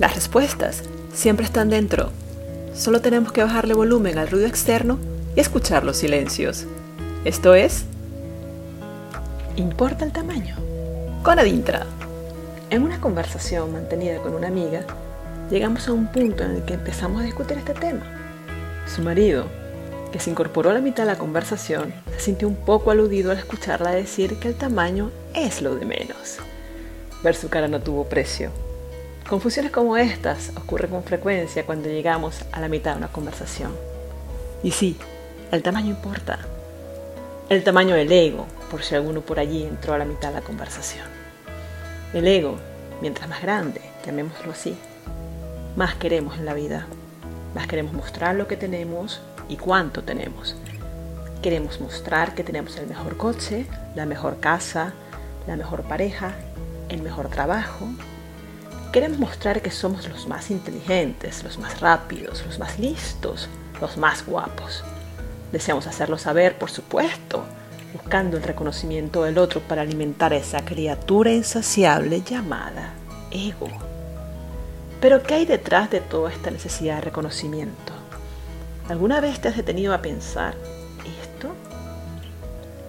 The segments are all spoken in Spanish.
Las respuestas siempre están dentro. Solo tenemos que bajarle volumen al ruido externo y escuchar los silencios. Esto es... ¿Importa el tamaño? Con Adintra. En una conversación mantenida con una amiga, llegamos a un punto en el que empezamos a discutir este tema. Su marido, que se incorporó a la mitad de la conversación, se sintió un poco aludido al escucharla decir que el tamaño es lo de menos. Ver su cara no tuvo precio. Confusiones como estas ocurren con frecuencia cuando llegamos a la mitad de una conversación. Y sí, el tamaño importa. El tamaño del ego, por si alguno por allí entró a la mitad de la conversación. El ego, mientras más grande, llamémoslo así, más queremos en la vida. Más queremos mostrar lo que tenemos y cuánto tenemos. Queremos mostrar que tenemos el mejor coche, la mejor casa, la mejor pareja, el mejor trabajo. Queremos mostrar que somos los más inteligentes, los más rápidos, los más listos, los más guapos. Deseamos hacerlo saber, por supuesto, buscando el reconocimiento del otro para alimentar esa criatura insaciable llamada ego. Pero ¿qué hay detrás de toda esta necesidad de reconocimiento? ¿Alguna vez te has detenido a pensar esto?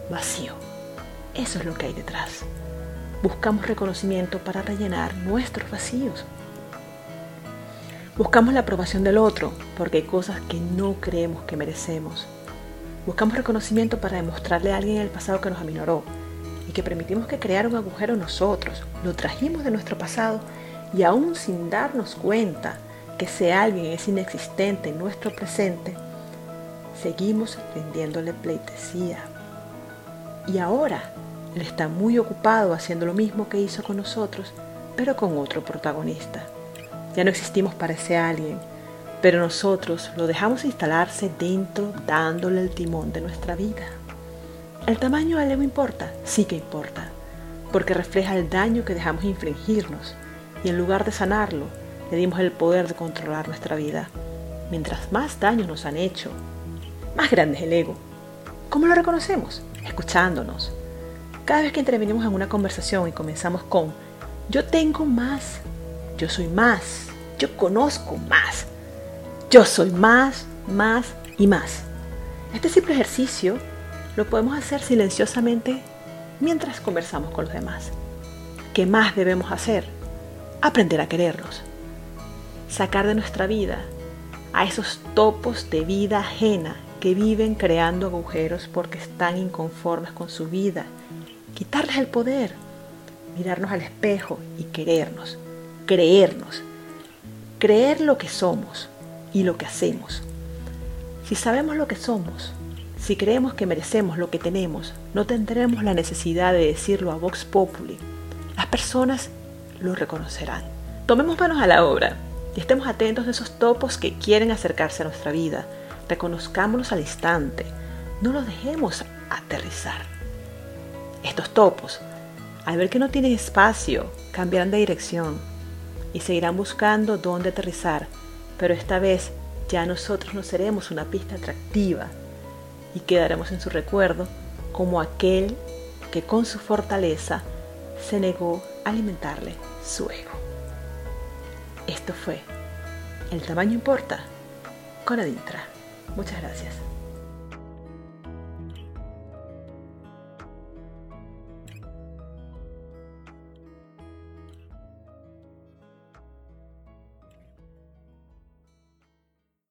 Vacío. Eso es lo que hay detrás. Buscamos reconocimiento para rellenar nuestros vacíos. Buscamos la aprobación del otro porque hay cosas que no creemos que merecemos. Buscamos reconocimiento para demostrarle a alguien en el pasado que nos aminoró y que permitimos que creara un agujero nosotros. Lo trajimos de nuestro pasado y aún sin darnos cuenta, que ese alguien es inexistente en nuestro presente, seguimos rindiéndole pleitesía. Y ahora él está muy ocupado haciendo lo mismo que hizo con nosotros, pero con otro protagonista. Ya no existimos para ese alguien, pero nosotros lo dejamos instalarse dentro dándole el timón de nuestra vida. ¿El tamaño del ego importa? Sí que importa, porque refleja el daño que dejamos infringirnos y en lugar de sanarlo, le dimos el poder de controlar nuestra vida. Mientras más daño nos han hecho, más grande es el ego. ¿Cómo lo reconocemos? Escuchándonos. Cada vez que intervenimos en una conversación y comenzamos con yo tengo más, yo soy más, yo conozco más, yo soy más, más y más. Este simple ejercicio lo podemos hacer silenciosamente mientras conversamos con los demás. ¿Qué más debemos hacer? Aprender a querernos sacar de nuestra vida a esos topos de vida ajena que viven creando agujeros porque están inconformes con su vida, quitarles el poder, mirarnos al espejo y querernos, creernos, creer lo que somos y lo que hacemos. Si sabemos lo que somos, si creemos que merecemos lo que tenemos, no tendremos la necesidad de decirlo a Vox Populi. Las personas lo reconocerán. Tomemos manos a la obra y estemos atentos a esos topos que quieren acercarse a nuestra vida. Reconozcámonos al instante. No los dejemos aterrizar. Estos topos, al ver que no tienen espacio, cambiarán de dirección y seguirán buscando dónde aterrizar, pero esta vez ya nosotros no seremos una pista atractiva y quedaremos en su recuerdo como aquel que con su fortaleza se negó a alimentarle su ego. Esto fue El tamaño importa con Adintra. Muchas gracias.